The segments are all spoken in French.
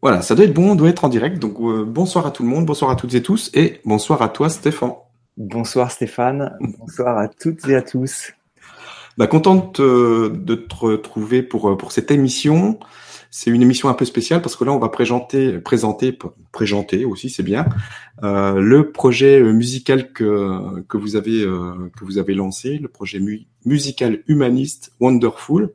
Voilà, ça doit être bon, on doit être en direct. Donc euh, bonsoir à tout le monde, bonsoir à toutes et tous, et bonsoir à toi Stéphane. Bonsoir Stéphane, bonsoir à toutes et à tous. Bah, contente euh, de te retrouver pour, euh, pour cette émission. C'est une émission un peu spéciale parce que là, on va présenter, présenter, présenter aussi, c'est bien, euh, le projet musical que, que, vous avez, euh, que vous avez lancé, le projet musical humaniste Wonderful.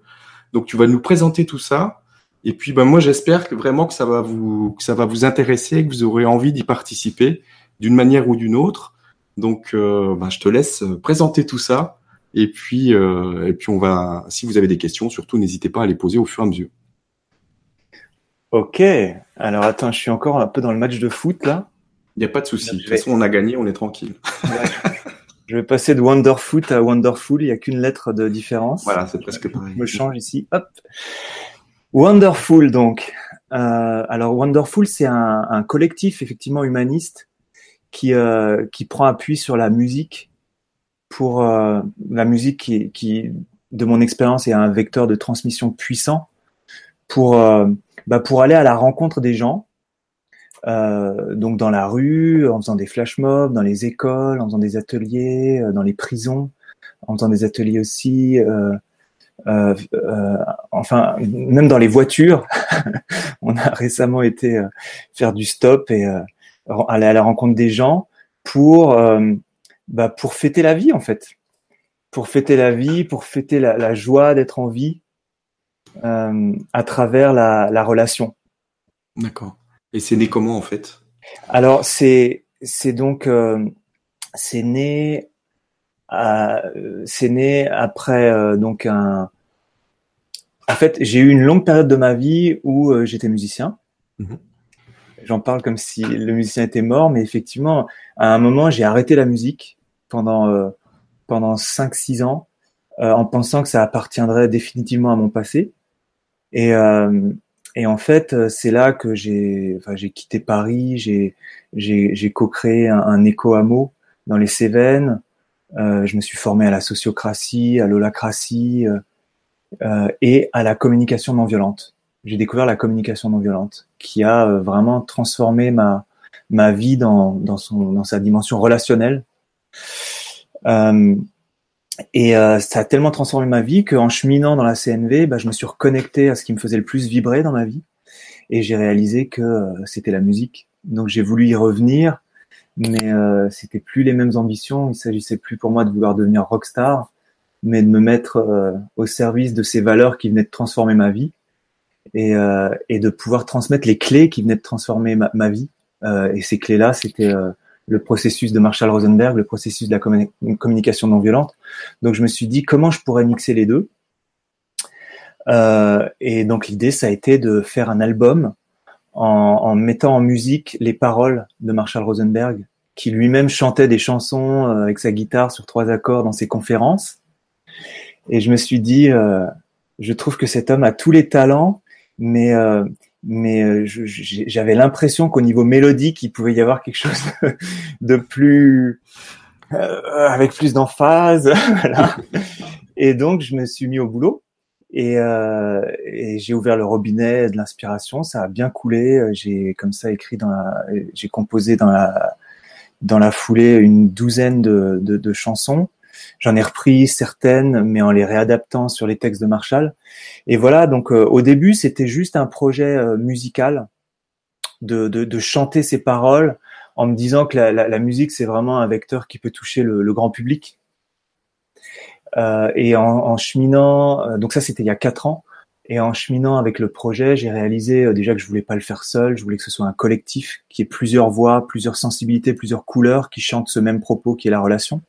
Donc, tu vas nous présenter tout ça. Et puis, ben, moi, j'espère que vraiment que ça va vous, que ça va vous intéresser, que vous aurez envie d'y participer d'une manière ou d'une autre. Donc, euh, ben, je te laisse présenter tout ça. Et puis, euh, et puis on va, si vous avez des questions, surtout n'hésitez pas à les poser au fur et à mesure. Ok. Alors attends, je suis encore un peu dans le match de foot là. Il n'y a pas de souci. De toute façon, on a gagné, on est tranquille. je vais passer de Wonderfoot à Wonderful. Il n'y a qu'une lettre de différence. Voilà, c'est presque pareil. Je me change ici. Hop. Wonderful donc. Euh, alors Wonderful, c'est un, un, collectif effectivement humaniste qui euh, qui prend appui sur la musique pour euh, la musique qui, qui, de mon expérience, est un vecteur de transmission puissant pour, euh, bah, pour aller à la rencontre des gens. Euh, donc dans la rue, en faisant des flash mobs, dans les écoles, en faisant des ateliers, euh, dans les prisons, en faisant des ateliers aussi. Euh, euh, enfin, même dans les voitures, on a récemment été faire du stop et aller à la rencontre des gens pour bah, pour fêter la vie en fait, pour fêter la vie, pour fêter la, la joie d'être en vie euh, à travers la, la relation. D'accord. Et c'est né comment en fait? Alors c'est c'est donc euh, c'est né c'est né après euh, donc un en fait j'ai eu une longue période de ma vie où euh, j'étais musicien. Mmh J'en parle comme si le musicien était mort, mais effectivement, à un moment, j'ai arrêté la musique pendant euh, pendant 5-6 ans, euh, en pensant que ça appartiendrait définitivement à mon passé. Et euh, et en fait, c'est là que j'ai enfin, j'ai quitté Paris, j'ai j'ai co-créé un, un éco-hameau dans les Cévennes. Je me suis formé à la sociocratie, à l'holacratie euh, et à la communication non violente. J'ai découvert la communication non violente qui a vraiment transformé ma ma vie dans dans son dans sa dimension relationnelle euh, et euh, ça a tellement transformé ma vie qu'en cheminant dans la CNV, bah, je me suis reconnecté à ce qui me faisait le plus vibrer dans ma vie. Et j'ai réalisé que euh, c'était la musique. Donc j'ai voulu y revenir, mais euh, c'était plus les mêmes ambitions. Il s'agissait plus pour moi de vouloir devenir rockstar, mais de me mettre euh, au service de ces valeurs qui venaient de transformer ma vie et, et de pouvoir transmettre les clés qui venaient de transformer ma, vie. et ces clés-là, c'était le processus de Marshall Rosenberg, le processus de la communication non violente. Donc je me suis dit comment je pourrais mixer les deux? Euh, et donc l'idée, ça a été de faire un album en, en, mettant en musique les paroles de Marshall Rosenberg, qui lui-même chantait des chansons euh, avec sa guitare sur trois accords dans ses conférences. Et je me suis dit, euh, je trouve que cet homme a tous les talents, mais euh, mais euh, j'avais l'impression qu'au niveau mélodique, il pouvait y avoir quelque chose de plus euh, avec plus d'emphase. voilà. Et donc je me suis mis au boulot et, euh, et j'ai ouvert le robinet de l'inspiration. Ça a bien coulé. J'ai comme ça écrit dans la, j'ai composé dans la dans la foulée une douzaine de, de, de chansons. J'en ai repris certaines, mais en les réadaptant sur les textes de Marshall. Et voilà, donc euh, au début, c'était juste un projet euh, musical de, de, de, chanter ces paroles en me disant que la, la, la musique, c'est vraiment un vecteur qui peut toucher le, le grand public. Euh, et en, en cheminant, euh, donc ça c'était il y a quatre ans, et en cheminant avec le projet, j'ai réalisé déjà que je voulais pas le faire seul, je voulais que ce soit un collectif qui ait plusieurs voix, plusieurs sensibilités, plusieurs couleurs qui chantent ce même propos qui est la relation.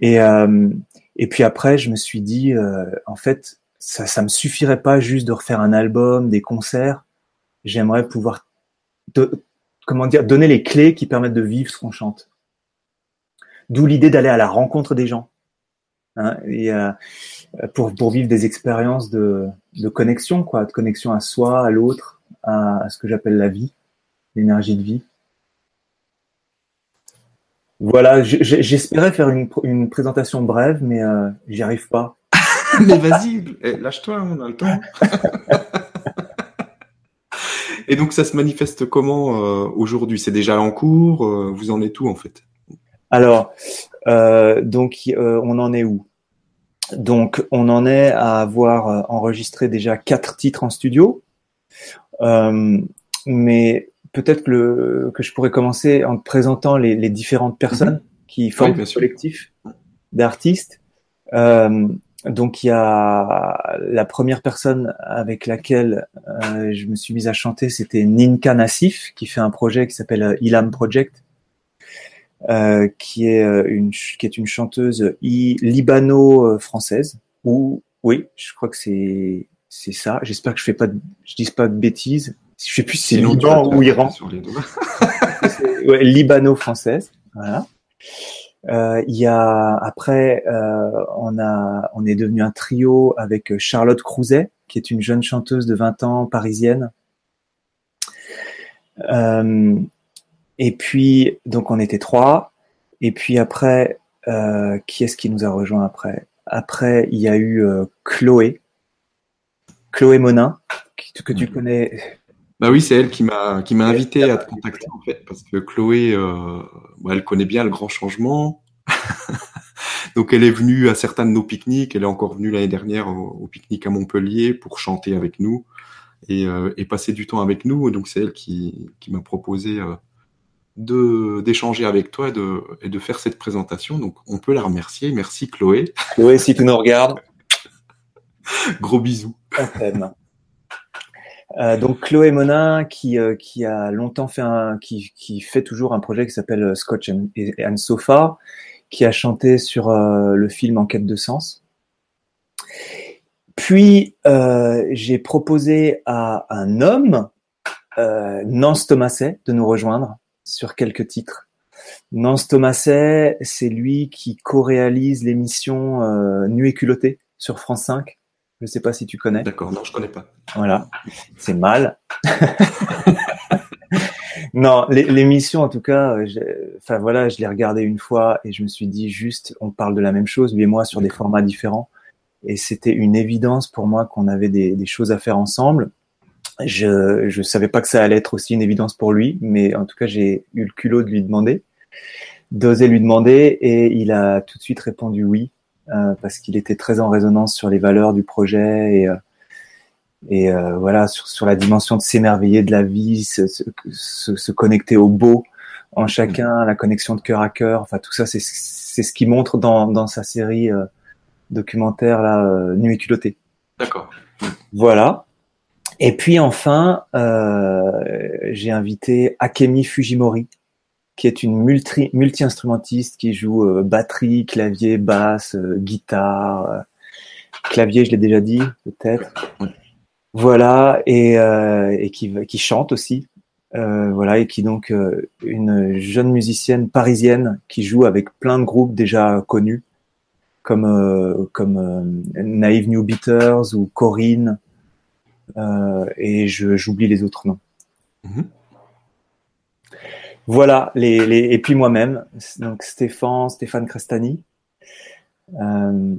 Et, euh, et puis après, je me suis dit, euh, en fait, ça, ça me suffirait pas juste de refaire un album, des concerts. J'aimerais pouvoir, de, comment dire, donner les clés qui permettent de vivre ce qu'on chante. D'où l'idée d'aller à la rencontre des gens. Hein, et, euh, pour, pour vivre des expériences de, de connexion, quoi, de connexion à soi, à l'autre, à, à ce que j'appelle la vie, l'énergie de vie. Voilà, j'espérais faire une, une, présentation brève, mais euh, j'y arrive pas. mais vas-y, eh, lâche-toi, on a le temps. Et donc ça se manifeste comment euh, aujourd'hui? C'est déjà en cours euh, Vous en êtes où en fait? Alors, euh, donc on en est où? Donc on en est à avoir enregistré déjà quatre titres en studio. mais peut-être que, que je pourrais commencer en te présentant les, les différentes personnes mhm. qui forment le collectif d'artistes. Euh, donc il y a la première personne avec laquelle euh, je me suis mise à chanter, c'était Ninka Nassif qui fait un projet qui s'appelle euh, Ilam Project, euh, qui est une qui est une chanteuse libano-française. Ou oui, je crois que c'est c'est ça. J'espère que je fais pas de, je dis pas de bêtises. Je sais plus si c'est Liban ou Iran. ouais, libano-française. Voilà. Euh, y a après, euh, on a, on est devenu un trio avec Charlotte Crouzet, qui est une jeune chanteuse de 20 ans parisienne. Euh, et puis, donc on était trois. Et puis après, qui est-ce qui nous a rejoint après? Après, il y a eu Chloé, Chloé Monin, que, tu connais. Bah oui, c'est elle qui m'a qui m'a invité à te contacter en fait parce que Chloé, euh, bah, elle connaît bien le grand changement. Donc elle est venue à certains de nos pique-niques. Elle est encore venue l'année dernière au, pique-nique à Montpellier pour chanter avec nous et, euh, et passer du temps avec nous. Donc c'est elle qui qui m'a proposé euh, de d'échanger avec toi et de et de faire cette présentation. Donc on peut la remercier. Merci Chloé. Chloé, si tu nous regardes. Gros bisous. Euh, donc Chloé Monin qui euh, qui a longtemps fait un qui qui fait toujours un projet qui s'appelle euh, Scotch and, and, Sofa qui a chanté sur le film En quête de sens. Puis j'ai proposé à un homme Nance Thomaset de nous rejoindre sur quelques titres. Nance Thomaset, c'est lui qui co-réalise l'émission Nuit et culotté sur France 5 je ne sais pas si tu connais. D'accord, non, je connais pas. Voilà, c'est mal. non, l'émission en tout cas, enfin voilà, je l'ai regardée une fois et je me suis dit juste, on parle de la même chose, lui et moi, sur des formats différents. Et c'était une évidence pour moi qu'on avait des, des, choses à faire ensemble. Je je savais pas que ça allait être aussi une évidence pour lui, mais en tout cas j'ai eu le culot de lui demander, d'oser lui demander, et il a tout de suite répondu oui. Euh, parce qu'il était très en résonance sur les valeurs du projet et, euh, et euh, voilà sur, sur la dimension de s'émerveiller de la vie, se, se, se, connecter au beau en chacun, la connexion de cœur à cœur. Enfin tout ça, c'est c'est ce qu'il montre dans, dans sa série documentaire là, Nuit et culottée. D'accord. Voilà. Et puis enfin, euh, j'ai invité Akemi Fujimori, qui est une multi, multi-instrumentiste qui joue euh, batterie, clavier, basse, euh, guitare, euh, clavier, je l'ai déjà dit, peut-être. Voilà, et, et qui, qui chante aussi. voilà, et qui donc une jeune musicienne parisienne qui joue avec plein de groupes déjà connus, comme comme Naive New Beaters ou Corinne, et j'oublie les autres noms. Mm-hmm. Voilà, les, les, et puis moi-même, donc Stéphane, Stéphane Crestani, euh,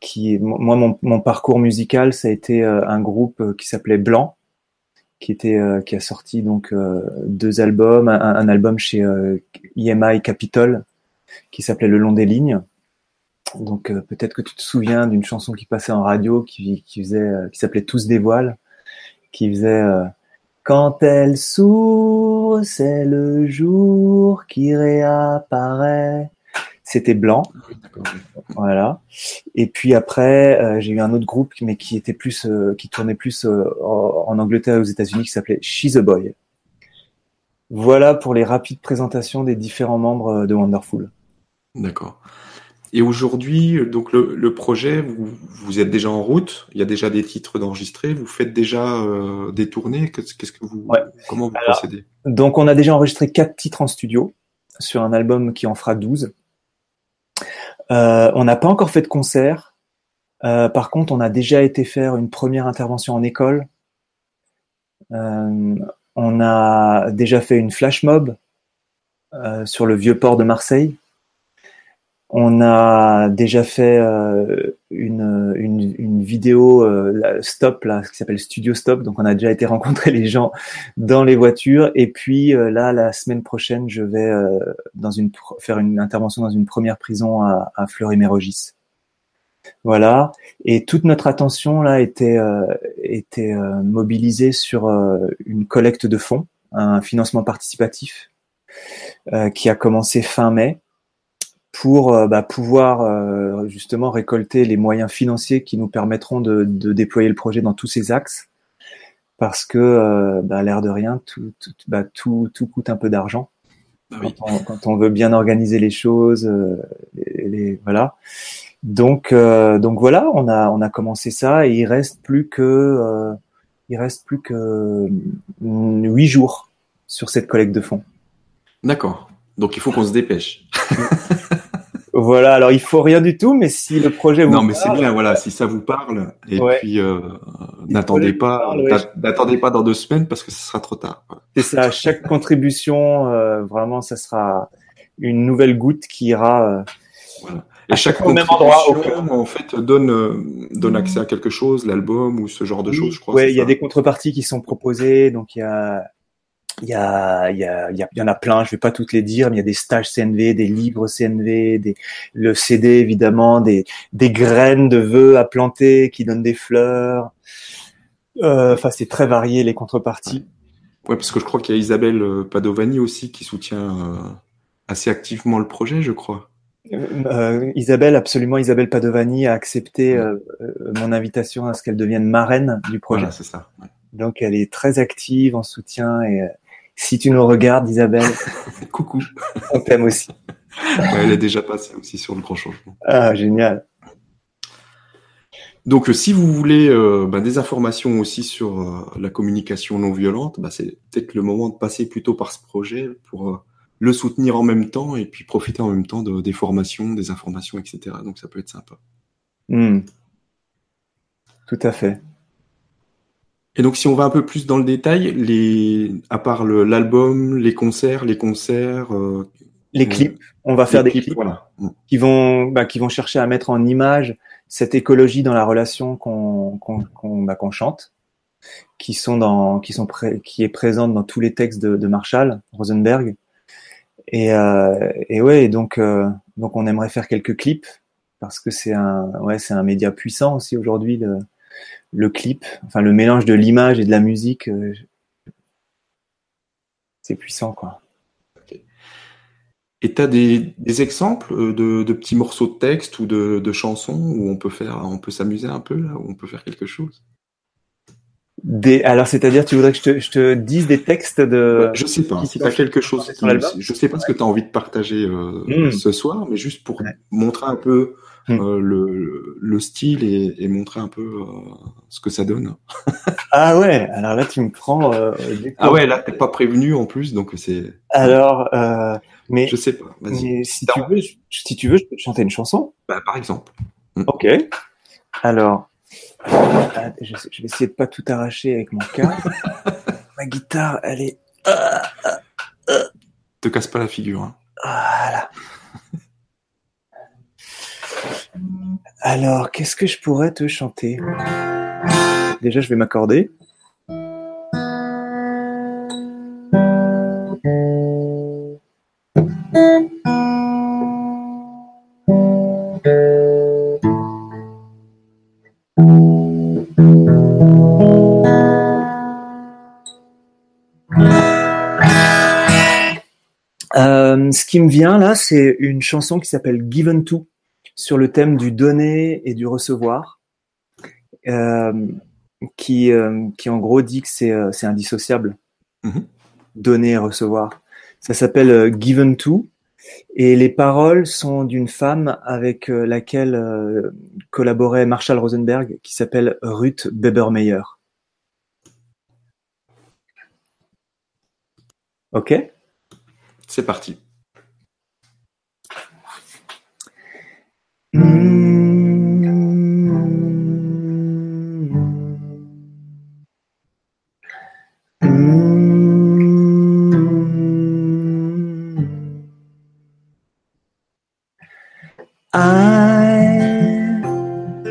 qui moi mon, mon, parcours musical, ça a été euh, un groupe euh, qui s'appelait Blanc, qui était euh, qui a sorti donc deux albums, un, album chez EMI Capitol qui s'appelait Le long des lignes. Donc peut-être que tu te souviens d'une chanson qui passait en radio qui, qui faisait qui s'appelait Tous des voiles, qui faisait quand elle s'ouvre, c'est le jour qui réapparaît. C'était blanc. Voilà. Et puis après, euh, j'ai eu un autre groupe, mais qui était plus, euh, qui tournait plus euh, en Angleterre et aux États-Unis, qui s'appelait She's a Boy. Voilà pour les rapides présentations des différents membres de Wonderful. D'accord. Et aujourd'hui, donc le, le projet, vous, vous, êtes déjà en route. Il y a déjà des titres d'enregistrés. Vous faites déjà euh, des tournées. Qu'est-ce que vous, comment vous procédez? Donc, on a déjà enregistré quatre titres en studio sur un album qui en fera 12. Euh, on n'a pas encore fait de concert. Euh, par contre, on a déjà été faire une première intervention en école. On a déjà fait une flash mob sur le vieux port de Marseille On a déjà fait euh, une, une, vidéo euh, stop là, qui s'appelle Studio Stop. Donc on a déjà été rencontrer les gens dans les voitures. Et puis euh, là, la semaine prochaine, je vais dans une faire une intervention dans une première prison à, à Fleury-Mérogis. Voilà. Et toute notre attention là était était mobilisée sur une collecte de fonds, un financement participatif qui a commencé fin mai pour euh, bah, pouvoir euh, justement récolter les moyens financiers qui nous permettront de, de, déployer le projet dans tous ces axes. Parce que, euh, bah, l'air de rien, tout, tout, bah, tout, tout coûte un peu d'argent. Ah quand, on, quand, on, veut bien organiser les choses, les, les, voilà. Donc, donc voilà, on a, on a commencé ça et il reste plus que, il reste plus que huit jours sur cette collecte de fonds. D'accord. Donc il faut qu'on se dépêche. Voilà, alors il faut rien du tout, mais si le projet vous Non, mais c'est bien, voilà, si ça vous parle, et puis euh, n'attendez pas, n'attendez pas dans deux semaines parce que ce sera trop tard. C'est ça, chaque contribution, euh, vraiment, ça sera une nouvelle goutte qui ira. Euh, voilà. Et chaque, chaque même endroit, en fait, donne donne accès à quelque chose, l'album ou ce genre de choses, je crois. Oui, il y a des contreparties qui sont proposées, donc il y a il y a, il y a, il y en a plein. Je vais pas toutes les dire, mais il y a des stages CNV, des livres CNV, des, le CD évidemment, des, des graines de vœux à planter qui donnent des fleurs. Euh, enfin, c'est très varié les contreparties. Ouais, parce que je crois qu'il y a Isabelle euh, Padovani aussi qui soutient euh, assez activement le projet, je crois. Euh, Isabelle, absolument, Isabelle Padovani a accepté mon invitation à ce qu'elle devienne marraine du projet. c'est ça. Donc elle est très active en soutien et si tu nous regardes, Isabelle, coucou, on t'aime aussi. elle est déjà passée aussi sur le grand changement. Ah, génial. Donc, euh, si vous voulez euh, ben, des informations aussi sur euh, la communication non violente, ben, c'est peut-être le moment de passer plutôt par ce projet pour le soutenir en même temps et puis profiter en même temps de, des formations, des informations, etc. Donc, ça peut être sympa. Hmm. Tout à fait. Et donc, si on va un peu plus dans le détail, les, à part l'album, les concerts, les concerts, euh, les clips, on va faire des clips, voilà. qui vont, bah, qui vont chercher à mettre en image cette écologie dans la relation qu'on qu'on bah, qu'on chante, qui sont dans, qui sont qui est présente dans tous les textes de, de Marshall Rosenberg. Et, euh, et ouais, donc euh, donc on aimerait faire quelques clips parce que c'est un, ouais, c'est un média puissant aussi aujourd'hui de le clip, enfin le mélange de l'image et de la musique, euh, c'est puissant quoi. Et tu as des, exemples euh, de, petits morceaux de texte ou de, chansons où on peut faire, on peut s'amuser un peu là, où on peut faire quelque chose? Des, alors, c'est-à-dire, tu voudrais que je te, dise des textes de. je sais pas. Si tu as quelque chose, je sais pas ce que tu as envie de partager euh, hmm. ce soir, mais juste pour montrer un peu Hmm. Euh, le, le, style et, et, montrer un peu euh, ce que ça donne. ah ouais, alors là tu me prends. Euh, ah ouais, là t'es pas prévenu en plus, donc c'est. Alors, mais je sais pas. Mais si tu veux, si tu veux, je peux te chanter une chanson. Bah, par exemple. Hmm. Ok. Alors, je, je, vais essayer de pas tout arracher avec mon casque. Ma guitare, elle est. Te casse pas la figure. Hein. Voilà. Alors, qu'est-ce que je pourrais te chanter? Déjà, je vais m'accorder. Euh, ce qui me vient là, c'est une chanson qui s'appelle Given To sur le thème du donner et du recevoir, euh, qui, euh, qui en gros dit que c'est euh, indissociable, mm-hmm. donner et recevoir. Ça s'appelle Given To, et les paroles sont d'une femme avec laquelle collaborait Marshall Rosenberg, qui s'appelle Ruth Bebermeyer. Ok? C'est parti.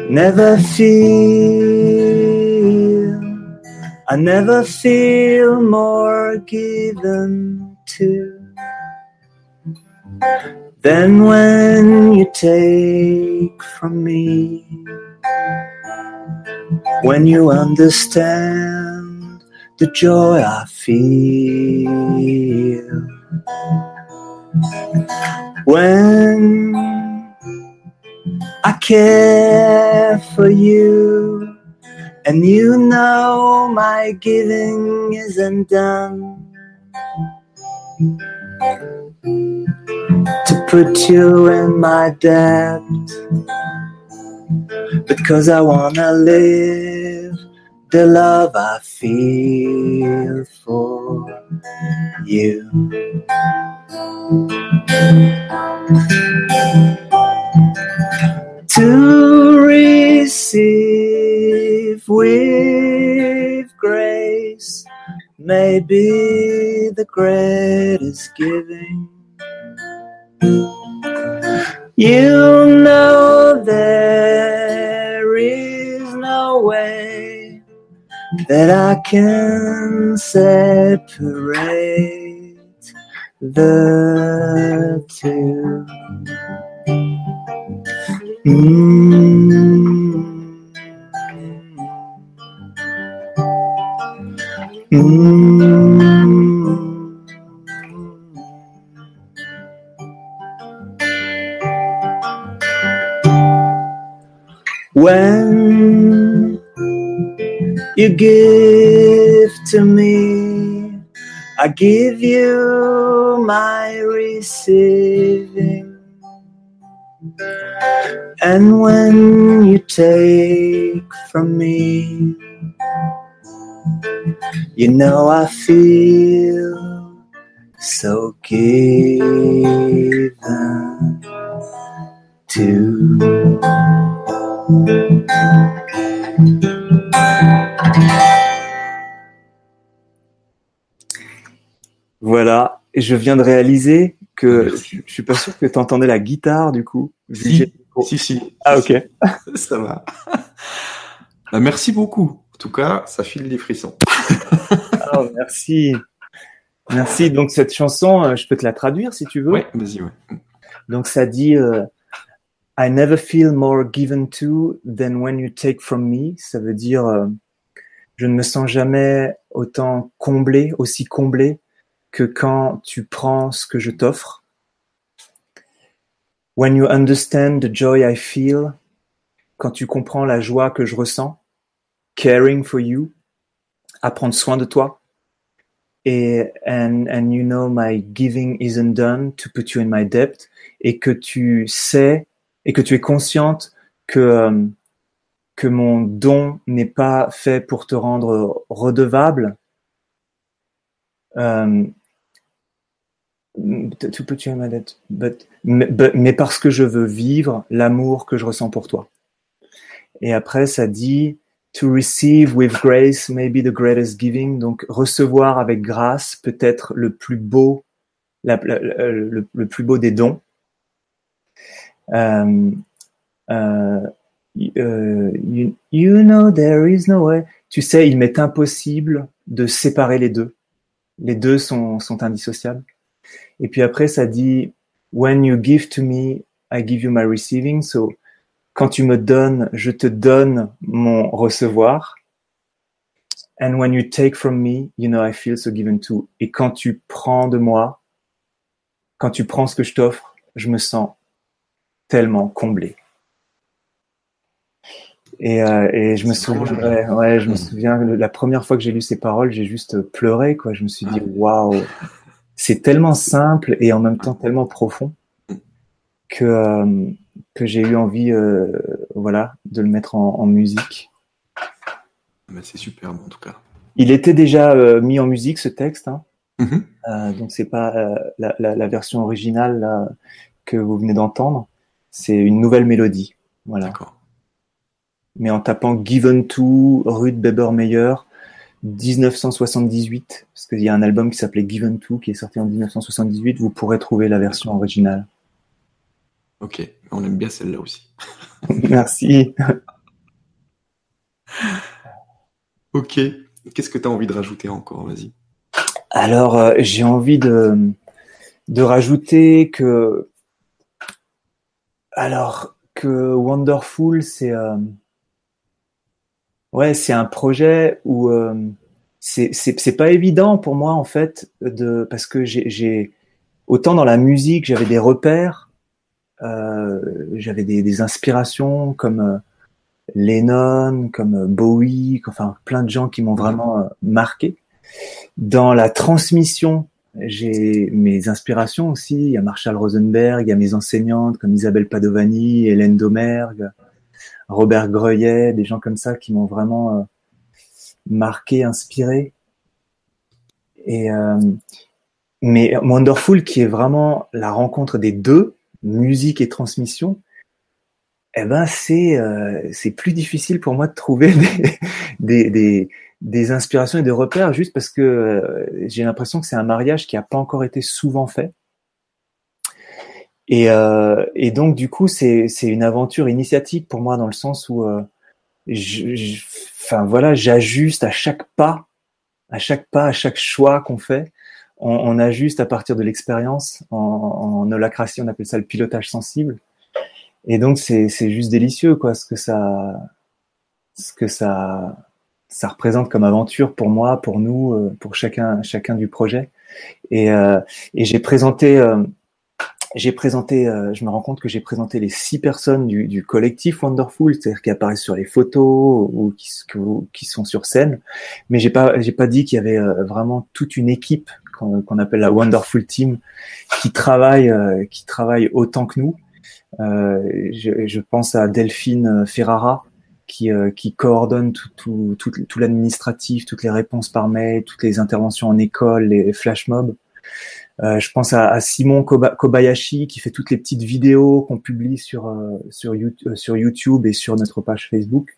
Never feel, I never feel more given to than when you take from me. When you understand the joy I feel. When I care for you, and you know my giving isn't done. To put you in my debt, because I wanna live the love I feel for you. To receive with grace may be the greatest giving. You know there is no way that I can separate the two. When you give to me, I give you when you take from me, you know I feel so given to. Voilà, et je viens de réaliser que Merci. je suis pas sûr que tu entendais la guitare du coup. Si, si, si. Ah ok. Ça va. Bah, merci beaucoup. En tout cas, ça file des frissons. Ah, merci. Merci. Donc cette chanson, euh, je peux te la traduire si tu veux. Ouais, vas-y, ouais. Donc ça dit euh, I never feel more given to than when you take from me. Ça veut dire euh, je ne me sens jamais autant comblé, aussi comblé que quand tu prends ce que je t'offre. When you understand the joy I feel, quand tu comprends la joie que je ressens, caring for you, à prendre soin de toi. Et and, and you know my giving isn't done to put you in my debt et que tu sais et que tu es consciente que euh, que mon don n'est pas fait pour te rendre redevable euh, to put you in my debt but, mais, but- mais parce que je veux vivre l'amour que je ressens pour toi et après ça dit to receive with grace may be the greatest giving donc recevoir avec grâce peut-être le plus beau la- la- le, le plus beau des dons euh, euh, euh, you, you know there is no way. Tu sais, il m'est impossible de séparer les deux. Les deux sont, sont indissociables. Et puis après, ça dit When you give to me, I give you my receiving. So, quand tu me donnes, je te donne mon recevoir. And when you take from me, you know I feel so given to. Et quand tu prends de moi, quand tu prends ce que je t'offre, je me sens tellement comblé. Et, euh, et je me souviens, ouais, ouais, je me Mhm. souviens, la première fois que j'ai lu ces paroles, j'ai juste pleuré, quoi. Je me suis dit, waouh, c'est tellement simple et en même temps tellement profond que, euh, que j'ai eu envie, euh, voilà, de le mettre en, en musique. Bah, c'est superbe, en tout cas. Il était déjà euh, mis en musique, ce texte, hein. Mhm. Euh, donc c'est pas euh, la, la, la version originale là, que vous venez d'entendre, c'est une nouvelle mélodie. Voilà. D'accord. Mais en tapant Given to Ruth Bebermeyer 1978, parce qu'il y a un album qui s'appelait Given to qui est sorti en 1978, vous pourrez trouver la version originale. Ok. On aime bien celle-là aussi. Merci. ok. Qu'est-ce que tu as envie de rajouter encore? Vas-y. Alors, euh, j'ai envie de, de rajouter que. Alors, que Wonderful, c'est. Euh, ouais, c'est un projet où. Euh, c'est pas évident pour moi, en fait, de parce que j'ai. Autant dans la musique, j'avais des repères, j'avais des, des, inspirations comme Lennon, comme Bowie, enfin plein de gens qui m'ont vraiment marqué. Dans la transmission, j'ai mes inspirations aussi. Il y a Marshall Rosenberg, il y a mes enseignantes comme Isabelle Padovani, Hélène Domergue, Robert Greuillet, des gens comme ça qui m'ont vraiment euh, marqué, inspiré. Et euh, mais Wonderful, qui est vraiment la rencontre des deux, musique et transmission, eh ben c'est euh, c'est plus difficile pour moi de trouver des, des des inspirations et des repères juste parce que euh, j'ai l'impression que c'est un mariage qui n'a pas encore été souvent fait. Et, euh, et donc du coup c'est une aventure initiatique pour moi dans le sens où euh, enfin voilà j'ajuste à chaque pas, à chaque pas, à chaque choix qu'on fait, on, on, ajuste à partir de l'expérience. En, en holacratie on appelle ça le pilotage sensible. Et donc c'est c'est juste délicieux quoi ce que ça ce que ça ça représente comme aventure pour moi, pour nous, euh, pour chacun, chacun du projet. Et, euh, et j'ai présenté, euh, j'ai présenté, je me rends compte que j'ai présenté les six personnes du, du collectif Wonderful, c'est-à-dire qui apparaissent sur les photos ou qui, qui sont sur scène, mais j'ai pas, j'ai pas dit qu'il y avait vraiment toute une équipe qu'on appelle la Wonderful Team qui travaille, qui travaille autant que nous. Je, je, pense à Delphine Ferrara qui, euh, qui coordonne tout, tout, tout l'administratif, toutes les réponses par mail, toutes les interventions en école, les flash mobs. Euh, je pense à, à, Simon Kobayashi qui fait toutes les petites vidéos qu'on publie sur, euh, sur, YouTube, sur YouTube et sur notre page Facebook.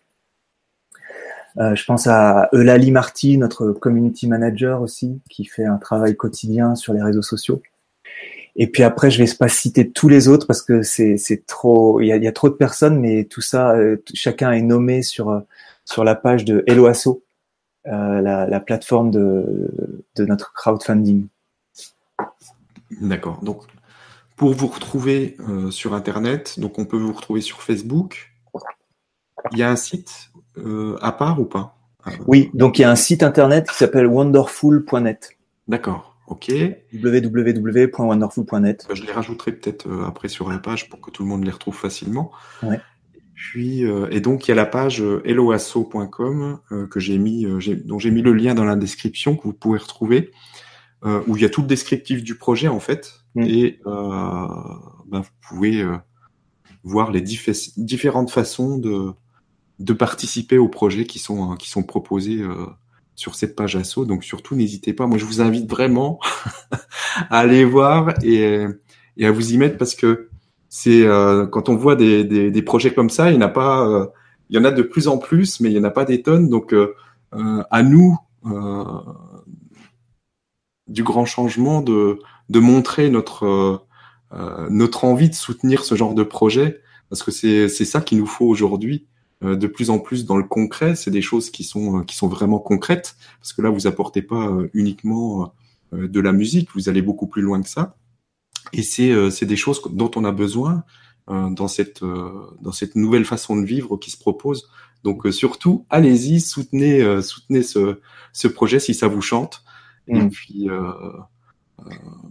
Euh, je pense à Eulalie Marty, notre community manager aussi, qui fait un travail quotidien sur les réseaux sociaux. Et puis après, je vais pas citer tous les autres parce que c'est trop, il y a, y a, trop de personnes, mais tout ça, euh, chacun est nommé sur euh, sur la page de Eloasso, euh, la, la, plateforme de de notre crowdfunding. D'accord. Donc pour vous retrouver euh, sur Internet, donc on peut vous retrouver sur Facebook. Il y a un site à part ou pas? Oui, donc il y a un site internet qui s'appelle wonderful.net. D'accord. Ok. www.wonderful.net. Bah, je les rajouterai peut-être euh, après sur la page pour que tout le monde les retrouve facilement. Ouais. Puis euh, et donc il y a la page euh, helloasso.com que j'ai mis, dont j'ai mis le lien dans la description que vous pouvez retrouver, où il y a tout le descriptif du projet en fait, mm. et bah, vous pouvez voir les différentes façons de de participer aux projets qui sont qui sont proposés sur cette page asso. Donc surtout, n'hésitez pas. Moi, je vous invite vraiment à aller voir et, et, à vous y mettre parce que c'est euh, quand on voit des, des, des, projets comme ça, il n'y en a pas, euh, il y en a de plus en plus, mais il n'y en a pas des tonnes. Donc euh, euh à nous du grand changement de, de montrer notre notre envie de soutenir ce genre de projet parce que c'est ça qu'il nous faut aujourd'hui euh, de plus en plus dans le concret. C'est des choses qui sont euh, qui sont vraiment concrètes parce que là vous apportez pas euh, uniquement de la musique, vous allez beaucoup plus loin que ça. Et c'est c'est des choses dont on a besoin dans cette dans cette nouvelle façon de vivre qui se propose. Donc surtout allez-y, soutenez soutenez ce ce projet si ça vous chante. Et mmh. puis ben,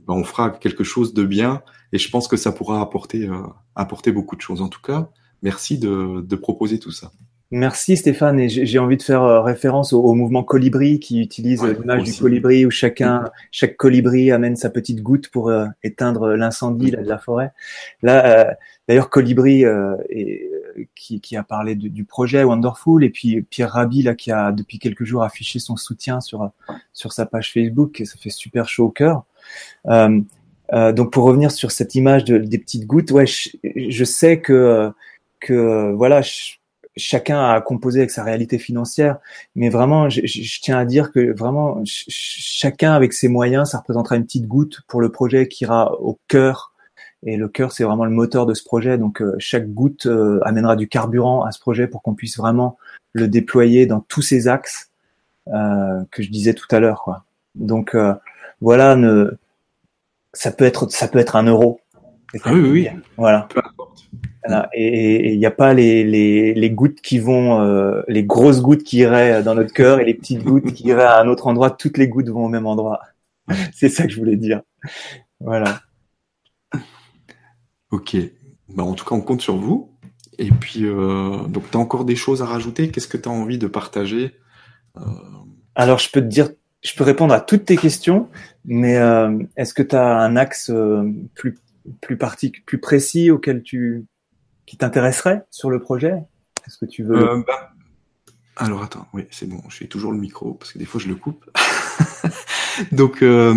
on fera quelque chose de bien et je pense que ça pourra apporter apporter beaucoup de choses. En tout cas, merci de, de proposer tout ça. Merci Stéphane et j'ai envie de faire euh, référence au, mouvement colibri qui utilise l'image du colibri où chacun, chaque colibri amène sa petite goutte pour euh, éteindre l'incendie de la forêt. Là, euh, d'ailleurs colibri et, qui, qui, a parlé du projet Wonderful et puis Pierre Rabhi là qui a depuis quelques jours affiché son soutien sur sur sa page Facebook et ça fait super chaud au cœur. donc pour revenir sur cette image de, des petites gouttes, ouais, je, je sais que que voilà, chacun a composé avec sa réalité financière, mais vraiment, je, tiens à dire que vraiment, chacun avec ses moyens, ça représentera une petite goutte pour le projet qui ira au cœur Et le cœur, c'est vraiment le moteur de ce projet. Donc chaque goutte amènera du carburant à ce projet pour qu'on puisse vraiment le déployer dans tous ces axes que je disais tout à l'heure. Quoi. Donc voilà, ne, ça peut être ça peut être un euro. Ah oui, oui. Voilà. Et il n'y a pas les, les, les, gouttes qui vont, euh, les grosses gouttes qui iraient dans notre cœur et les petites gouttes qui iraient à un autre endroit. Toutes les gouttes vont au même endroit. C'est ça que je voulais dire. Voilà. Ok. Bah, en tout cas, on compte sur vous. Et puis, euh, donc, tu as encore des choses à rajouter? Qu'est-ce que tu as envie de partager? Euh... Alors, je peux te dire, je peux répondre à toutes tes questions, mais euh, est-ce que tu as un axe euh, plus plus parti, plus précis auquel tu qui t'intéresserait sur le projet? Est-ce que tu veux? Euh, bah, Alors attends, oui, c'est bon, je fais toujours le micro parce que des fois je le coupe. Donc euh,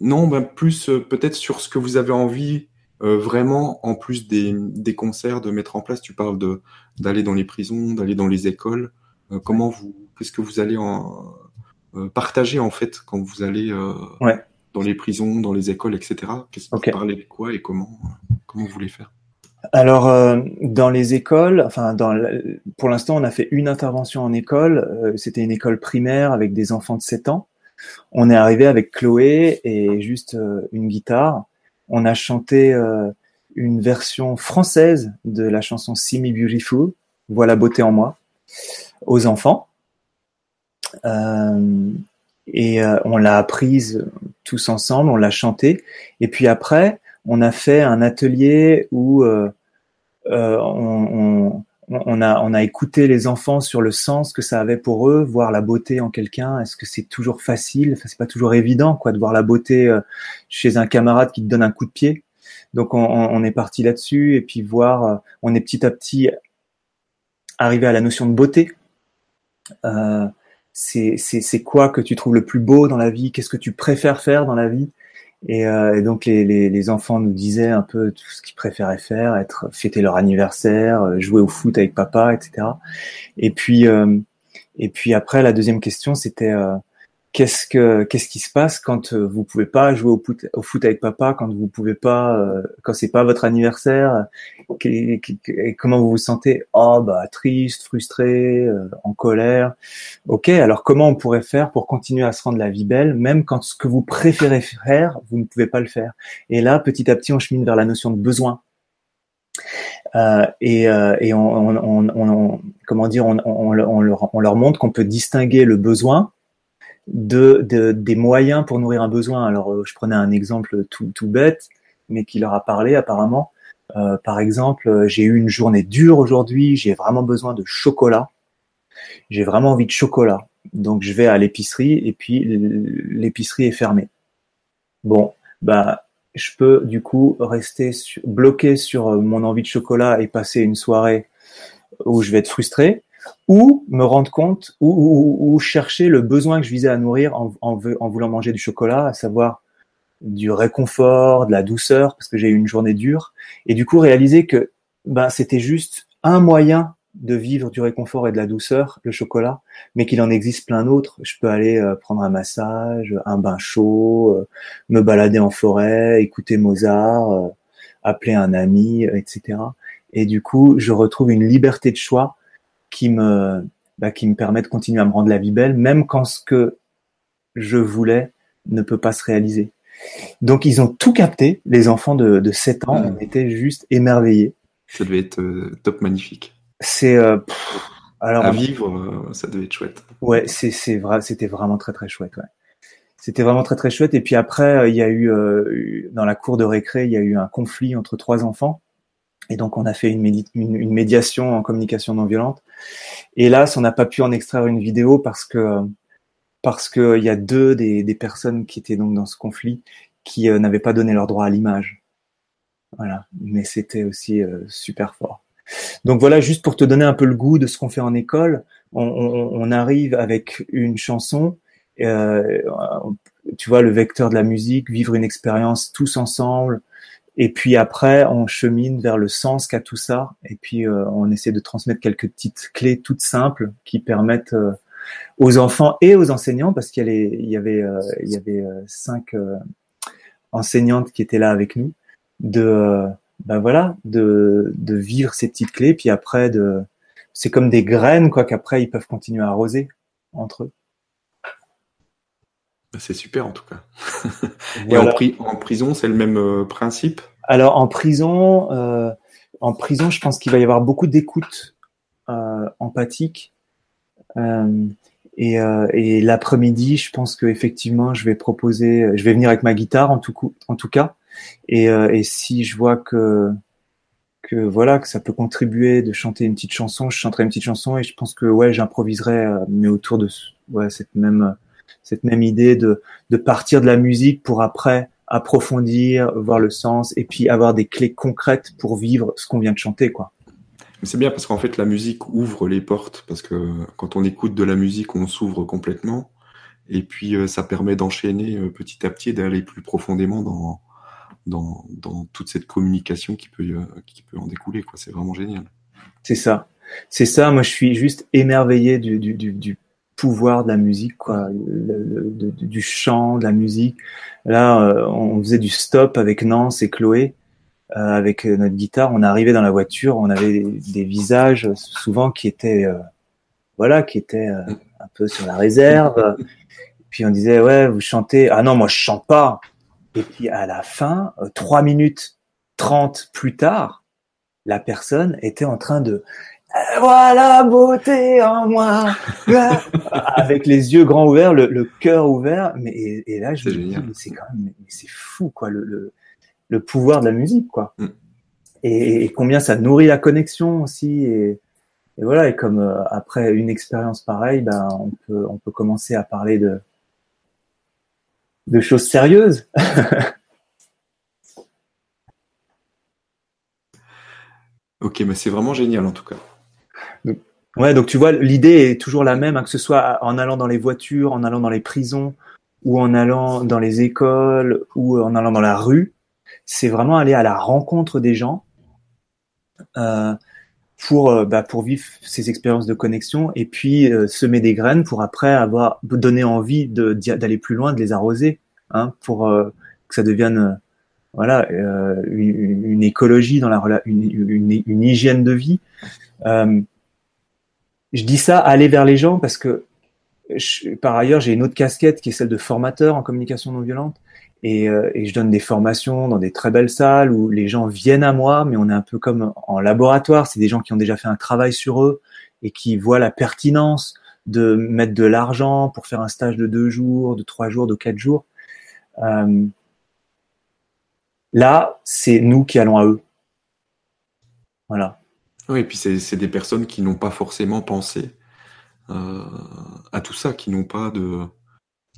non, ben plus euh, peut-être sur ce que vous avez envie vraiment en plus des, des concerts de mettre en place. Tu parles de d'aller dans les prisons, d'aller dans les écoles. comment vous, qu'est-ce que vous allez en partager en fait quand vous allez ouais dans les prisons, dans les écoles, etc. Qu'est-ce que vous parlez de quoi et comment, comment vous voulez faire? Alors euh, dans les écoles, enfin dans pour l'instant on a fait une intervention en école. Euh, c'était une école primaire avec des enfants de 7 ans. On est arrivé avec Chloé et juste euh, une guitare. On a chanté une version française de la chanson See Me Beautiful, Voilà beauté en moi, aux enfants. et on l'a apprise tous ensemble, on l'a chanté. Et puis après, on a fait un atelier où euh, euh, on, a, on a écouté les enfants sur le sens que ça avait pour eux, voir la beauté en quelqu'un. Est-ce que c'est toujours facile? Enfin, c'est pas toujours évident, quoi, de voir la beauté euh, chez un camarade qui te donne un coup de pied. Donc, on, est parti là-dessus et puis voir. on est petit à petit arrivé à la notion de beauté. Euh, c'est quoi que tu trouves le plus beau dans la vie? Qu'est-ce que tu préfères faire dans la vie? Et, euh, et, donc les, les, les, enfants nous disaient un peu tout ce qu'ils préféraient faire, être fêter leur anniversaire, euh, jouer au foot avec papa, etc. Et puis euh, et puis après la deuxième question c'était euh, qu'est-ce que qu'est-ce qui se passe quand euh, vous pouvez pas jouer au foot, au foot avec papa, quand vous pouvez pas, euh, quand c'est pas votre anniversaire, et, comment vous vous sentez? Oh bah triste, frustré, euh, en colère. Ok, alors comment on pourrait faire pour continuer à se rendre la vie belle, même quand ce que vous préférez faire, vous ne pouvez pas le faire? Et là, petit à petit, on chemine vers la notion de besoin. Euh, et, euh, et on, on, on, comment dire, on, leur, on leur montre qu'on peut distinguer le besoin de, de, des moyens pour nourrir un besoin. Alors, euh, je prenais un exemple tout, tout bête, mais qui leur a parlé apparemment. Euh, par exemple, euh, j'ai eu une journée dure aujourd'hui, j'ai vraiment besoin de chocolat. J'ai vraiment envie de chocolat. Donc, je vais à l'épicerie et puis l'épicerie est fermée. Bon, bah, je peux du coup rester bloqué sur mon envie de chocolat et passer une soirée où je vais être frustré, ou me rendre compte ou, chercher le besoin que je visais à nourrir en, en, voulant manger du chocolat, à savoir du réconfort, de la douceur, parce que j'ai eu une journée dure, et du coup réaliser que ben, c'était juste un moyen de vivre du réconfort et de la douceur, le chocolat, mais qu'il en existe plein d'autres. Je peux aller euh, prendre un massage, un bain chaud, euh, me balader en forêt, écouter Mozart, euh, appeler un ami, etc. Et du coup, je retrouve une liberté de choix qui me, bah, qui me permet de continuer à me rendre la vie belle, même quand ce que je voulais ne peut pas se réaliser. Donc ils ont tout capté, les enfants de, de 7 ans, on était juste émerveillés. Ça devait être euh, top magnifique. C'est euh, alors à vivre, euh, ça devait être chouette. Ouais, c'est c'est vrai, c'était vraiment très très chouette. Ouais. C'était vraiment très très chouette. Et puis après, il y a eu dans la cour de récré, il y a eu un conflit entre trois enfants et donc, on a fait une, une, médiation en communication non violente. Là, on n'a pas pu en extraire une vidéo parce que parce que il y a deux des, des, personnes qui étaient donc dans ce conflit qui euh, n'avaient pas donné leur droit à l'image. Voilà, mais c'était aussi euh, super fort. Donc voilà, juste pour te donner un peu le goût de ce qu'on fait en école, on, on, on, arrive avec une chanson, euh, tu vois, le vecteur de la musique, vivre une expérience tous ensemble, et puis après, on chemine vers le sens qu'a tout ça. Et puis, euh, on essaie de transmettre quelques petites clés toutes simples qui permettent euh, aux enfants et aux enseignants, parce qu'il y, avait, il y avait euh, cinq enseignantes qui étaient là avec nous, de ben voilà, de, de vivre ces petites clés, puis après c'est comme des graines quoi qu'après ils peuvent continuer à arroser entre eux. C'est super en tout cas. Et en, en, prison, c'est le même euh, principe? Alors en prison, euh, en prison, je pense qu'il va y avoir beaucoup d'écoute euh, empathique. Euh, et, euh, et l'après-midi, je pense que effectivement, je vais proposer, je vais venir avec ma guitare en tout, coup, en tout cas. Et, euh, et si je vois que que voilà que ça peut contribuer de chanter une petite chanson, je chanterai une petite chanson et je pense que ouais, j'improviserai mais autour de ouais cette même cette même idée de, de partir de la musique pour après approfondir, voir le sens et puis avoir des clés concrètes pour vivre ce qu'on vient de chanter, quoi. C'est bien parce qu'en fait la musique ouvre les portes parce que quand on écoute de la musique, on s'ouvre complètement et puis euh, ça permet d'enchaîner euh, petit à petit d'aller plus profondément dans, dans, dans toute cette communication qui peut euh, qui peut en découler quoi. C'est vraiment génial. C'est ça. C'est ça. Moi, je suis juste émerveillé du, du, du, du pouvoir de la musique, quoi, du chant, de la musique. Là, euh, on faisait du stop avec Nance et Chloé, euh, avec notre guitare. On arrivait dans la voiture, on avait des visages souvent qui étaient, euh, voilà, qui étaient un peu sur la réserve. Puis on disait ouais, vous chantez. Ah non, moi je chante pas. Et puis à la fin, trois minutes trente plus tard, la personne était en train de voilà beauté en moi. Avec les yeux grands ouverts le, le cœur ouvert mais et, là je me dis c'est quand même c'est fou quoi le, le, pouvoir de la musique quoi. Mm. et, et, combien ça nourrit la connexion aussi et, et voilà et comme euh, après une expérience pareille ben on peut on peut commencer à parler de de choses sérieuses. Ok mais c'est vraiment génial en tout cas Ouais, donc tu vois, l'idée est toujours la même, hein, que ce soit en allant dans les voitures, en allant dans les prisons, ou en allant dans les écoles, ou en allant dans la rue. C'est vraiment aller à la rencontre des gens euh, pour euh, bah, pour vivre ces expériences de connexion et puis euh, semer des graines pour après avoir donné envie de d'aller plus loin, de les arroser, hein, pour euh, que ça devienne voilà une, une, écologie dans la une, une, une hygiène de vie. Euh, je dis ça, aller vers les gens, parce que par ailleurs, j'ai une autre casquette qui est celle de formateur en communication non violente. Et, euh, et, je donne des formations dans des très belles salles où les gens viennent à moi, mais on est un peu comme en laboratoire. C'est des gens qui ont déjà fait un travail sur eux et qui voient la pertinence de mettre de l'argent pour faire un stage de deux jours, de trois jours, de quatre jours. Euh, là, c'est nous qui allons à eux. Voilà. Oui, et puis c'est des personnes qui n'ont pas forcément pensé euh, à tout ça, qui n'ont pas de,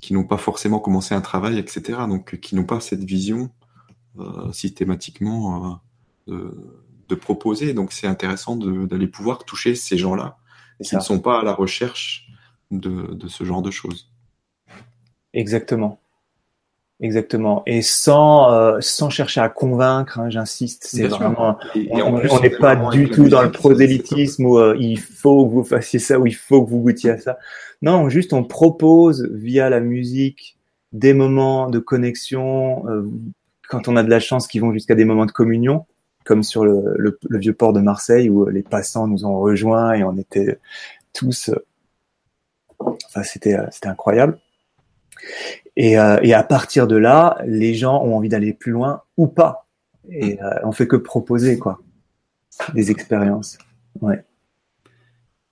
qui n'ont pas forcément commencé un travail, etc. Donc qui n'ont pas cette vision euh, systématiquement euh, de, proposer. Donc c'est intéressant d'aller pouvoir toucher ces gens-là qui ne sont pas à la recherche de, de ce genre de choses. Exactement. Exactement. Et sans euh, sans chercher à convaincre, hein, j'insiste, c'est vraiment. on n'est pas du tout dans le prosélytisme où euh, il faut que vous fassiez ça ou il faut que vous goûtiez à ça. Non, juste on propose via la musique des moments de connexion. Euh, quand on a de la chance, qui vont jusqu'à des moments de communion, comme sur le, le, le, vieux port de Marseille où les passants nous ont rejoints et on était tous. Enfin, c'était c'était incroyable. Et, euh, et, à partir de là, les gens ont envie d'aller plus loin ou pas. Et mm. euh, on fait que proposer quoi, des expériences. Ouais.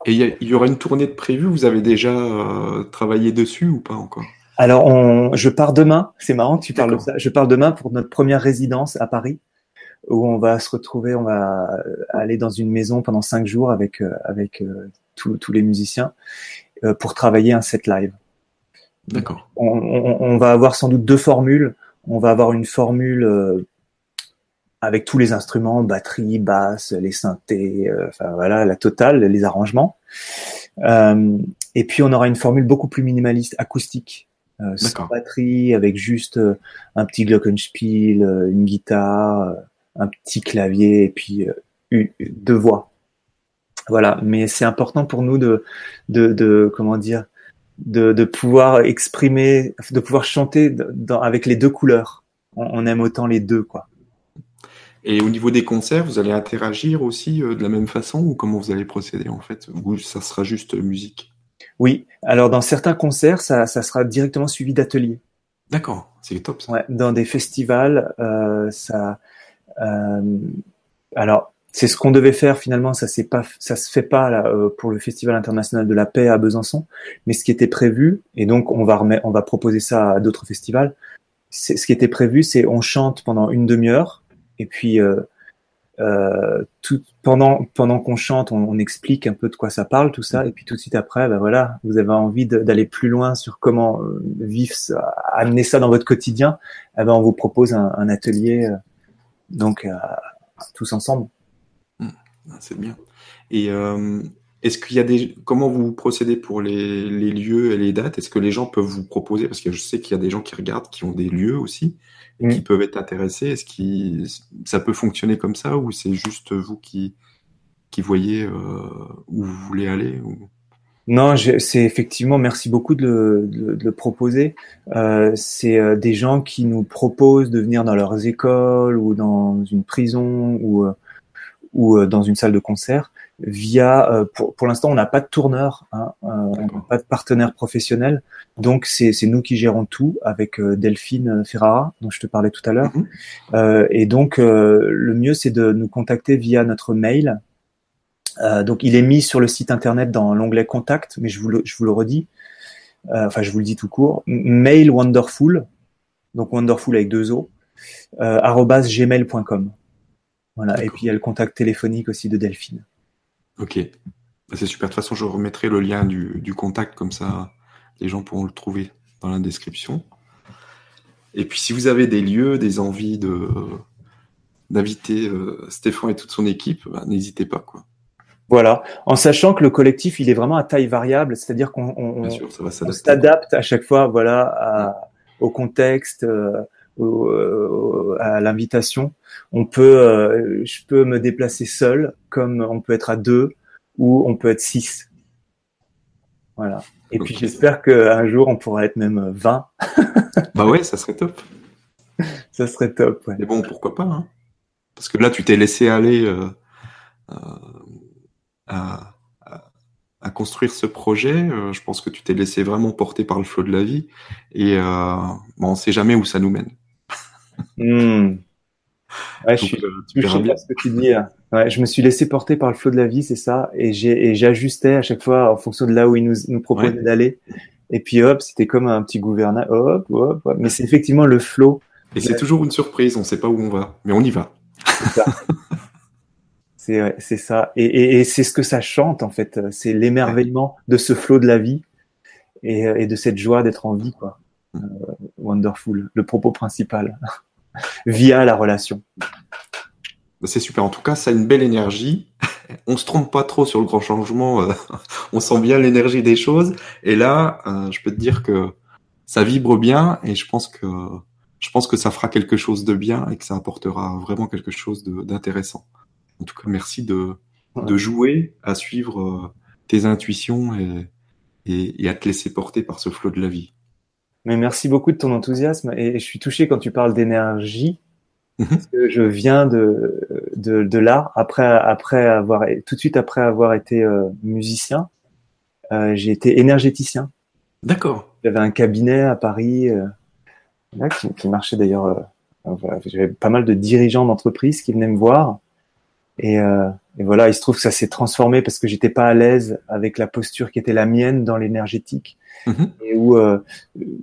Et il y, aura une tournée de prévue. Vous avez déjà euh, travaillé dessus ou pas encore? Alors, on, je pars demain. C'est marrant que tu parles de ça. Je pars demain pour notre première résidence à Paris, où on va se retrouver. On va aller dans une maison pendant cinq jours avec euh, avec euh, tous les musiciens pour travailler un set live. D'accord. On, va avoir sans doute deux formules. On va avoir une formule euh, avec tous les instruments, batterie, basse, les synthés, euh, enfin voilà, la totale, les arrangements. Euh, et puis on aura une formule beaucoup plus minimaliste, acoustique, sans batterie, avec juste un petit glockenspiel, une guitare, un petit clavier et puis deux voix. Voilà, mais c'est important pour nous de, de, de comment dire, de, de, pouvoir exprimer, de pouvoir chanter dans, avec les deux couleurs. On, aime autant les deux, quoi. Et au niveau des concerts, vous allez interagir aussi de la même façon ou comment vous allez procéder en fait? Ou ça sera juste musique? Oui, alors dans certains concerts, ça, ça sera directement suivi d'ateliers. D'accord, c'est top ça. Ouais, dans des festivals, euh, ça. Euh, alors, c'est ce qu'on devait faire finalement. Ça c'est pas, ça se fait pas là, euh, pour le Festival international de la paix à Besançon, mais ce qui était prévu, et donc on va remettre, on va proposer ça à d'autres festivals. Ce qui était prévu, c'est on chante pendant une demi-heure, et puis euh, euh, tout, pendant pendant qu'on chante, on, on, explique un peu de quoi ça parle, tout ça, et puis tout de suite après, ben voilà, vous avez envie d'aller plus loin sur comment euh, vivre, amener ça dans votre quotidien, eh ben on vous propose un, un atelier, euh, donc tous ensemble. Ah, c'est bien. Et euh, est-ce qu'il y a des comment vous procédez pour les, les lieux et les dates? Est-ce que les gens peuvent vous proposer? Parce que je sais qu'il y a des gens qui regardent qui ont des lieux aussi qui peuvent être intéressés. Est-ce que ça peut fonctionner comme ça ou c'est juste vous qui, qui voyez euh, où vous voulez aller ou... Non, c'est effectivement, merci beaucoup de le, de, le proposer. Euh, c'est euh, des gens qui nous proposent de venir dans leurs écoles ou dans une prison ou, ou dans une salle de concert via, euh, pour, pour l'instant, on n'a pas de tourneur, hein, euh, on n'a pas de partenaire professionnel, donc c'est nous qui gérons tout avec euh, Delphine Ferrara, dont je te parlais tout à l'heure. Mm-hmm. et donc, le mieux, c'est de nous contacter via notre mail. donc, il est mis sur le site internet dans l'onglet Contact, mais je vous le, je vous le redis. enfin, je vous le dis tout court. Mail Wonderful, donc Wonderful avec deux O, gmail.com. Voilà. Et puis il y a le contact téléphonique aussi de Delphine. Ok. Bah, c'est super. De toute façon, je remettrai le lien du, contact, comme ça, les gens pourront le trouver dans la description. Et puis, si vous avez des lieux, des envies de d'inviter euh, Stéphane et toute son équipe, bah, n'hésitez pas, quoi. Voilà, en sachant que le collectif, il est vraiment à taille variable, c'est-à-dire qu'on s'adapte à chaque fois, voilà, au contexte, euh, euh, à l'invitation. On peut, euh, je peux me déplacer seul, comme on peut être à deux, ou on peut être six. Voilà. Et puis j'espère qu'un jour on pourra être même 20. bah ouais, ça serait top. ça serait top. Ouais. Mais bon, pourquoi pas hein Parce que là, tu t'es laissé aller euh, à, à, construire ce projet. je pense que tu t'es laissé vraiment porter par le flot de la vie. Et bon, on sait jamais où ça nous mène. Hmm. Ouais, je suis euh, bien ce que tu dis. Hein. Ouais, je me suis laissé porter par le flot de la vie, c'est ça, et j'ajustais à chaque fois en fonction de là où il nous, nous proposait d'aller. Et puis hop, c'était comme un petit gouvernail. Hop, hop, hop. Mais c'est effectivement le flot. Et c'est toujours une surprise, on ne sait pas où on va, mais on y va. C'est ça. c'est ça. Et, et, et c'est ce que ça chante en fait. C'est l'émerveillement de ce flot de la vie et, et de cette joie d'être en vie, quoi. Euh, wonderful, le propos principal, via la relation. C'est super. En tout cas, ça a une belle énergie. On se trompe pas trop sur le grand changement. Euh, on sent bien l'énergie des choses. Et là, euh, je peux te dire que ça vibre bien et je pense que je pense que ça fera quelque chose de bien et que ça apportera vraiment quelque chose d'intéressant. En tout cas, merci de, de jouer à suivre tes intuitions et, et, et, à te laisser porter par ce flot de la vie. Mais merci beaucoup de ton enthousiasme et je suis touché quand tu parles d'énergie. Mhm. Parce que je viens de, de, de là, après, après avoir, tout de suite après avoir été euh, musicien, euh, j'ai été énergéticien. D'accord. J'avais un cabinet à Paris euh, là, qui, qui marchait d'ailleurs. J'avais pas mal de dirigeants d'entreprises qui venaient me voir. Et, euh, et voilà, il se trouve que ça s'est transformé parce que j'étais pas à l'aise avec la posture qui était la mienne dans l'énergétique. Mhm. et où euh,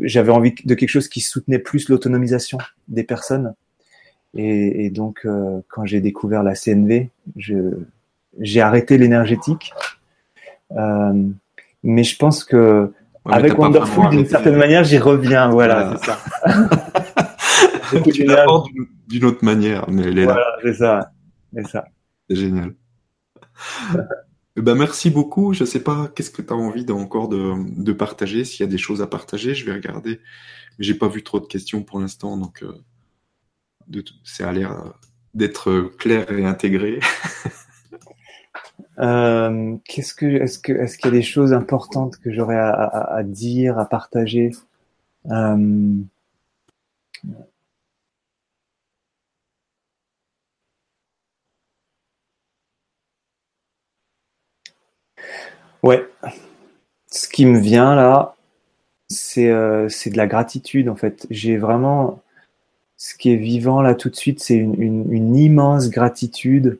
j'avais envie de quelque chose qui soutenait plus l'autonomisation des personnes. Et, et donc, euh, quand j'ai découvert la CNV, j'ai arrêté l'énergétique. Euh, mais je pense que avec Wonderful, d'une certaine manière, j'y reviens. Voilà, c'est ça. tu l'apportes d'une autre manière, mais elle est voilà, c'est ça. C'est ça. C'est génial. Eh ben, merci beaucoup. Je sais pas, qu'est-ce que tu as envie encore de, de partager? S'il y a des choses à partager, je vais regarder. Mais j'ai pas vu trop de questions pour l'instant, donc euh, de, ça a l'air d'être clair et intégré. euh, qu'est-ce que, est-ce que, est-ce qu'il y a des choses importantes que j'aurais à, à, à, dire, à partager? Euh, Ouais. Ce qui me vient là, c'est euh, de la gratitude en fait. J'ai vraiment ce qui est vivant là tout de suite, c'est une, immense gratitude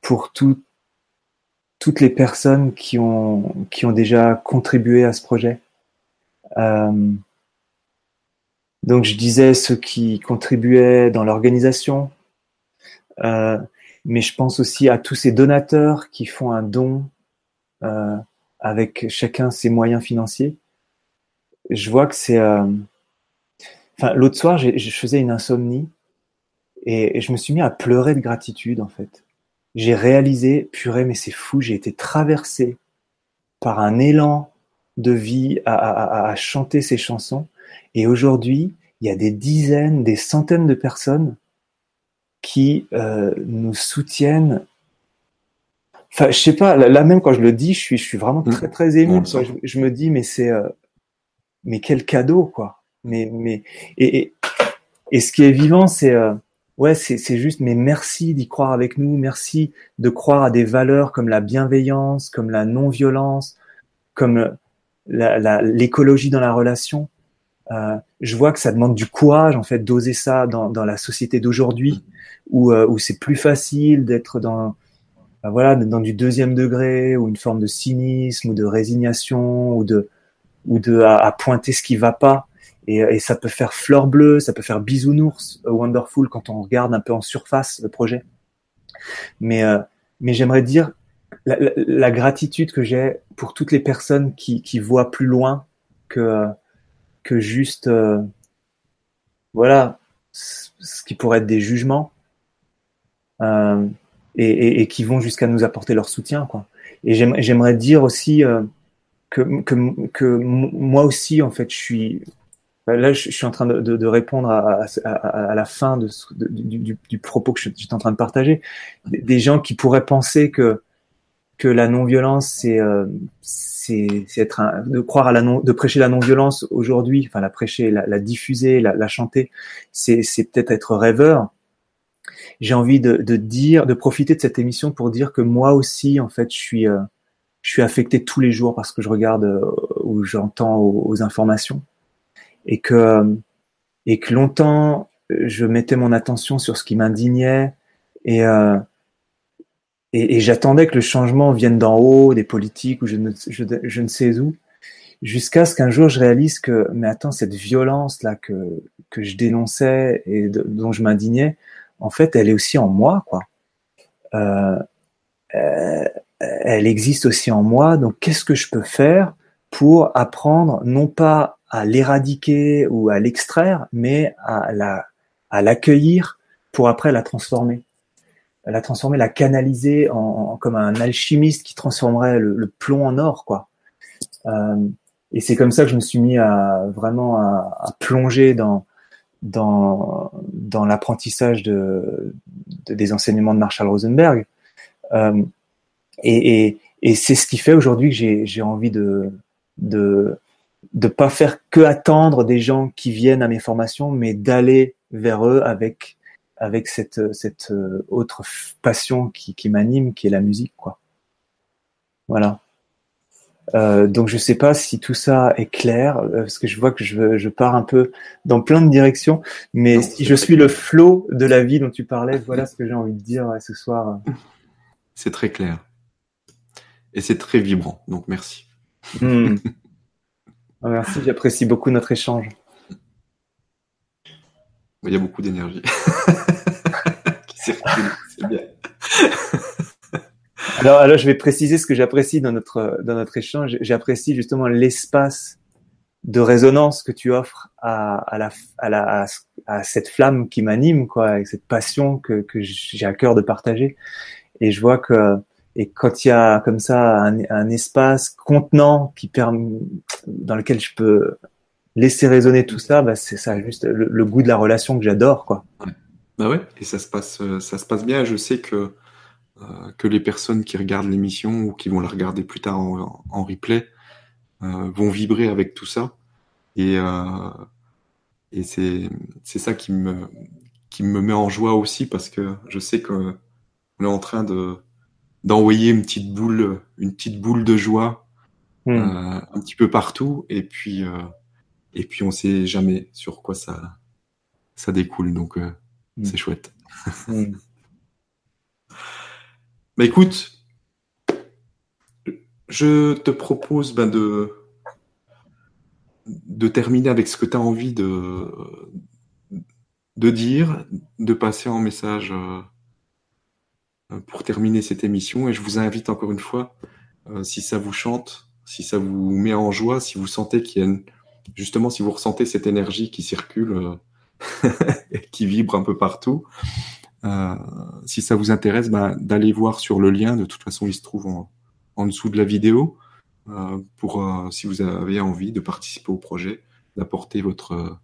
pour tout, toutes les personnes qui ont qui ont déjà contribué à ce projet. Euh, donc je disais ceux qui contribuaient dans l'organisation, euh, mais je pense aussi à tous ces donateurs qui font un don euh, avec chacun ses moyens financiers. Je vois que c'est... Euh, enfin, l'autre soir, je faisais une insomnie et, je me suis mis à pleurer de gratitude en fait. J'ai réalisé, purée, mais c'est fou, j'ai été traversé par un élan de vie à, à, chanter ces chansons. Et aujourd'hui, il y a des dizaines, des centaines de personnes qui euh, nous soutiennent. Enfin, je sais pas. Là même quand je le dis, je suis, je suis vraiment très mmh. très ému. je, me dis, mais c'est, euh, mais quel cadeau quoi. Mais mais et et, et ce qui est vivant, c'est euh, ouais, c'est c'est juste. Mais merci d'y croire avec nous. Merci de croire à des valeurs comme la bienveillance, comme la non-violence, comme l'écologie dans la relation. Euh, je vois que ça demande du courage en fait d'oser ça dans, dans la société d'aujourd'hui où, euh, où c'est plus facile d'être dans ben voilà dans du deuxième degré ou une forme de cynisme ou de résignation ou de ou de à, pointer ce qui va pas. Et, et, ça peut faire fleur bleue ça peut faire bisounours euh, wonderful quand on regarde un peu en surface le projet. Mais euh, mais j'aimerais dire la, la, gratitude que j'ai pour toutes les personnes qui, qui voient plus loin que que juste voilà ce qui pourrait être des jugements. Euh, et, et, et, qui vont jusqu'à nous apporter leur soutien. Quoi. Et j'aimerais dire aussi euh, que, que, que moi aussi, en fait, je suis là, je, suis en train de, de, répondre à, à, à, la fin de, du, du, propos que j'étais en train de partager. Des gens qui pourraient penser que que la non-violence, c'est euh, c'est être un, de croire à la non, de prêcher la non-violence aujourd'hui, enfin la prêcher, la, la diffuser, la, la chanter, c'est peut-être être rêveur j'ai envie de, de, dire, de profiter de cette émission pour dire que moi aussi, en fait, je suis, euh, je suis affecté tous les jours parce que je regarde euh, ou j'entends aux, informations. Et que et que longtemps je mettais mon attention sur ce qui m'indignait et, euh, et, j'attendais que le changement vienne d'en haut, des politiques ou je ne, je ne sais où, jusqu'à ce qu'un jour je réalise que mais attends cette violence là que que je dénonçais et dont je m'indignais, en fait, elle est aussi en moi, quoi. Euh, euh, elle existe aussi en moi. Donc, qu'est-ce que je peux faire pour apprendre non pas à l'éradiquer ou à l'extraire, mais à la à l'accueillir pour après la transformer, la transformer, la canaliser en, comme un alchimiste qui transformerait le, plomb en or, quoi. Euh, et c'est comme ça que je me suis mis à vraiment à plonger dans dans, dans l'apprentissage de, des enseignements de Marshall Rosenberg. Euh, et, et, et c'est ce qui fait aujourd'hui que j'ai envie de de de pas faire que attendre des gens qui viennent à mes formations, mais d'aller vers eux avec avec cette cette autre passion qui, qui m'anime, qui est la musique, quoi. Voilà. Euh, donc je sais pas si tout ça est clair euh, parce que je vois que je, je pars un peu dans plein de directions, mais si je suis le flot de la vie dont tu parlais, voilà ce que j'ai envie de dire ce soir. C'est très clair et c'est très vibrant, donc merci. Hmm. Ah, merci, j'apprécie beaucoup notre échange. Il y a beaucoup d'énergie qui circule, c'est bien. Alors, alors, je vais préciser ce que j'apprécie dans notre, dans notre échange. J'apprécie justement l'espace de résonance que tu offres à, à, la, à, la, à cette flamme qui m'anime, quoi, avec cette passion que, que j'ai à cœur de partager. Et je vois que, et quand il y a comme ça un, un espace contenant qui permet, dans lequel je peux laisser résonner tout ça, bah c'est ça, juste le, le, goût de la relation que j'adore, quoi. Ouais. Bah ouais, et ça se passe, ça se passe bien. Je sais que euh, que les personnes qui regardent l'émission ou qui vont la regarder plus tard en, en replay euh, vont vibrer avec tout ça. Et, euh, et c'est c'est ça qui me qui me met en joie aussi parce que je sais que on est en train de d'envoyer une petite boule, une petite boule de joie Hmm. euh, un petit peu partout. Et puis, euh, et puis on sait jamais sur quoi ça, ça découle. Donc, euh, Hmm. c'est chouette. Hmm. Bah écoute, je te propose ben, de, terminer avec ce que tu as envie de, dire, de passer en message euh, pour terminer cette émission. Et je vous invite encore une fois, euh, si ça vous chante, si ça vous met en joie, si vous sentez qu'il y a justement, si vous ressentez cette énergie qui circule, euh, qui vibre un peu partout, euh, si ça vous intéresse, ben, d'aller voir sur le lien. De toute façon, il se trouve en, en dessous de la vidéo euh, pour euh, si vous avez envie de participer au projet, d'apporter votre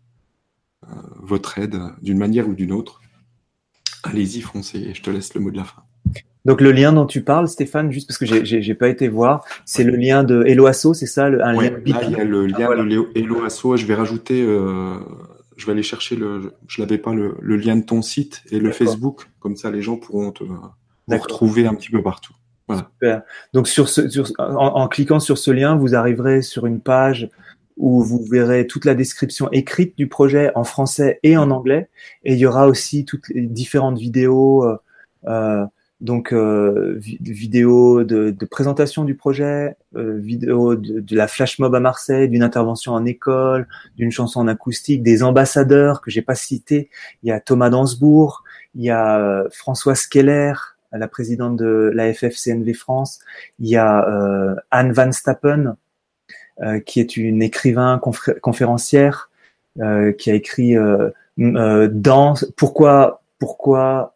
votre aide d'une manière ou d'une autre. Allez-y, foncez. Et je te laisse le mot de la fin. Donc le lien dont tu parles, Stéphane, juste parce que j'ai- pas été voir, c'est le lien de Hello Asso, c'est ça, le- un Ouais, lien là, il y a le lien Ah, voilà. de Léo- Hello Asso. Je vais rajouter, je vais aller chercher le, je l'avais pas le, le lien de ton site et le. Facebook. Comme ça, les gens pourront te vous retrouver un petit peu partout. Super. Donc sur ce, sur, en, en cliquant sur ce lien, vous arriverez sur une page où vous verrez toute la description écrite du projet en français et en anglais, et il y aura aussi toutes les différentes vidéos, euh, euh, donc euh, vi- vidéos de, de présentation du projet, euh, vidéos de, de la flash mob à Marseille, d'une intervention en école, d'une chanson en acoustique, des ambassadeurs que j'ai pas cités. Il y a Thomas Dansbourg, il y a euh, Françoise Keller, la présidente de la FFCNV France. Il y a euh, Anne Van Stappen, euh, qui est une écrivain confé- conférencière, euh, qui a écrit Danse, pourquoi, pourquoi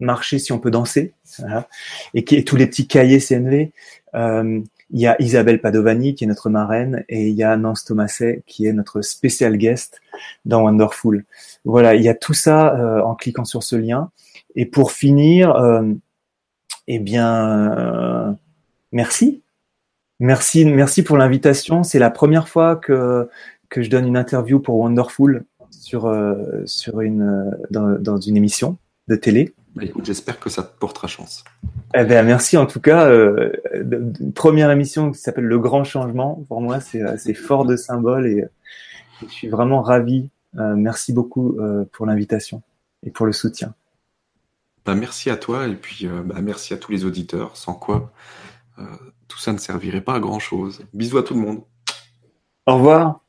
marcher si on peut danser, voilà. et qui tous les petits cahiers CNV. Euh, il y a Isabelle Padovani qui est notre marraine et il y a Nance Thomaset qui est notre spécial guest dans Wonderful. Voilà, il y a tout ça euh, en cliquant sur ce lien. Et pour finir, euh, eh bien, euh, merci. Merci, merci pour l'invitation. C'est la première fois que, que je donne une interview pour Wonderful sur, euh, sur une, euh, dans, dans une émission de télé. Bah, écoute, j'espère que ça te portera chance. Eh ben, merci en tout cas. Euh, première émission qui s'appelle Le Grand Changement. Pour moi, c'est euh, fort de symbole et, euh, je suis vraiment ravi. Euh, merci beaucoup euh, pour l'invitation et pour le soutien. Bah, merci à toi et puis bah, merci à tous les auditeurs, sans quoi tout ça ne servirait pas à grand chose. Bisous à tout le monde. Au revoir.